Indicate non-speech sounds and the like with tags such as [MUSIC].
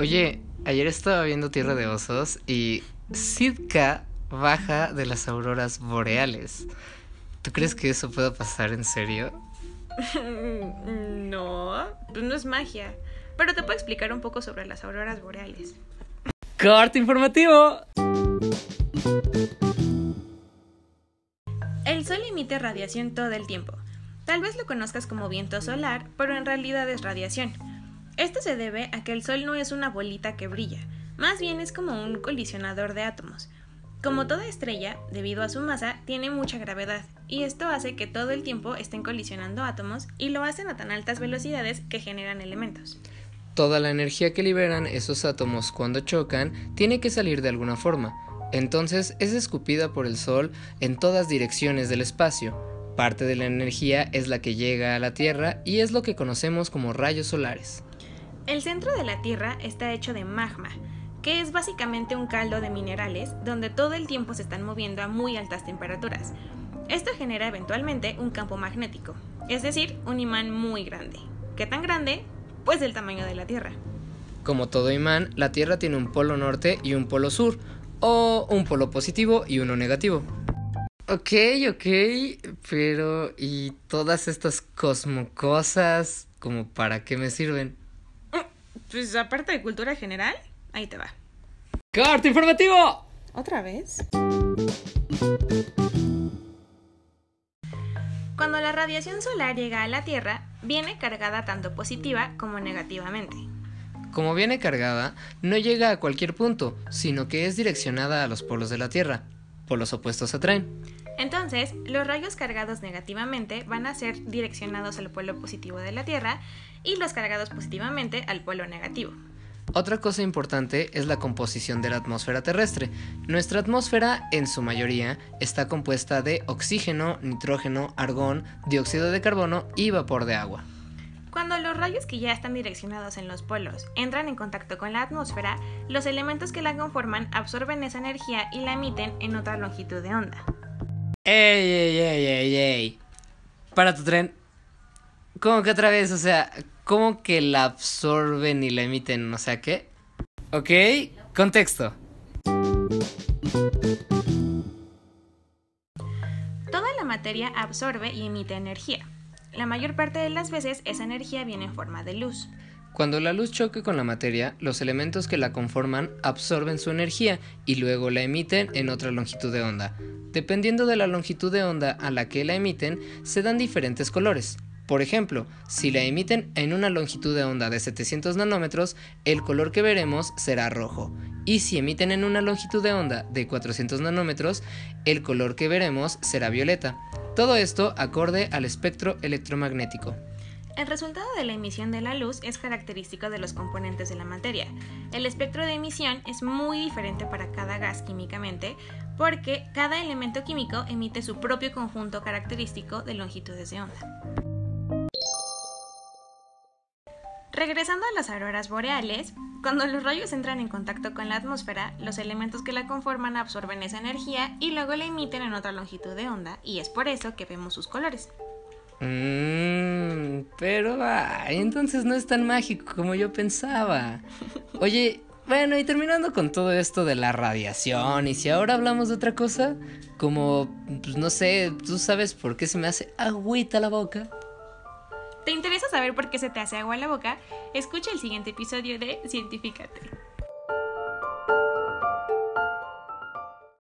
Oye, ayer estaba viendo Tierra de Osos y Sitka baja de las auroras boreales. ¿Tú crees que eso pueda pasar en serio? [LAUGHS] no, pues no es magia. Pero te puedo explicar un poco sobre las auroras boreales. ¡Corte informativo! El Sol emite radiación todo el tiempo. Tal vez lo conozcas como viento solar, pero en realidad es radiación. Esto se debe a que el Sol no es una bolita que brilla, más bien es como un colisionador de átomos. Como toda estrella, debido a su masa, tiene mucha gravedad, y esto hace que todo el tiempo estén colisionando átomos y lo hacen a tan altas velocidades que generan elementos. Toda la energía que liberan esos átomos cuando chocan tiene que salir de alguna forma, entonces es escupida por el Sol en todas direcciones del espacio. Parte de la energía es la que llega a la Tierra y es lo que conocemos como rayos solares. El centro de la Tierra está hecho de magma, que es básicamente un caldo de minerales donde todo el tiempo se están moviendo a muy altas temperaturas. Esto genera eventualmente un campo magnético, es decir, un imán muy grande. ¿Qué tan grande? Pues del tamaño de la Tierra. Como todo imán, la Tierra tiene un polo norte y un polo sur, o un polo positivo y uno negativo. Ok, ok, pero ¿y todas estas cosmocosas, como para qué me sirven? Pues aparte de cultura general, ahí te va. ¡Corte informativo! ¿Otra vez? Cuando la radiación solar llega a la Tierra, viene cargada tanto positiva como negativamente. Como viene cargada, no llega a cualquier punto, sino que es direccionada a los polos de la Tierra. Polos opuestos atraen. Entonces, los rayos cargados negativamente van a ser direccionados al polo positivo de la Tierra y los cargados positivamente al polo negativo. Otra cosa importante es la composición de la atmósfera terrestre. Nuestra atmósfera, en su mayoría, está compuesta de oxígeno, nitrógeno, argón, dióxido de carbono y vapor de agua. Cuando los rayos que ya están direccionados en los polos entran en contacto con la atmósfera, los elementos que la conforman absorben esa energía y la emiten en otra longitud de onda. ¡Ey, ey, ey, ey, ey! Para tu tren. ¿Cómo que otra vez? O sea, ¿cómo que la absorben y la emiten? O sea, ¿qué? Ok, contexto. Toda la materia absorbe y emite energía. La mayor parte de las veces esa energía viene en forma de luz. Cuando la luz choque con la materia, los elementos que la conforman absorben su energía y luego la emiten en otra longitud de onda. Dependiendo de la longitud de onda a la que la emiten, se dan diferentes colores. Por ejemplo, si la emiten en una longitud de onda de 700 nanómetros, el color que veremos será rojo. Y si emiten en una longitud de onda de 400 nanómetros, el color que veremos será violeta. Todo esto acorde al espectro electromagnético. El resultado de la emisión de la luz es característico de los componentes de la materia. El espectro de emisión es muy diferente para cada gas químicamente porque cada elemento químico emite su propio conjunto característico de longitudes de onda. Regresando a las auroras boreales, cuando los rayos entran en contacto con la atmósfera, los elementos que la conforman absorben esa energía y luego la emiten en otra longitud de onda, y es por eso que vemos sus colores. Mmm, pero entonces no es tan mágico como yo pensaba. Oye, bueno, y terminando con todo esto de la radiación, y si ahora hablamos de otra cosa, como, pues no sé, ¿tú sabes por qué se me hace agüita la boca? ¿Te interesa saber por qué se te hace agua la boca? Escucha el siguiente episodio de Científicate.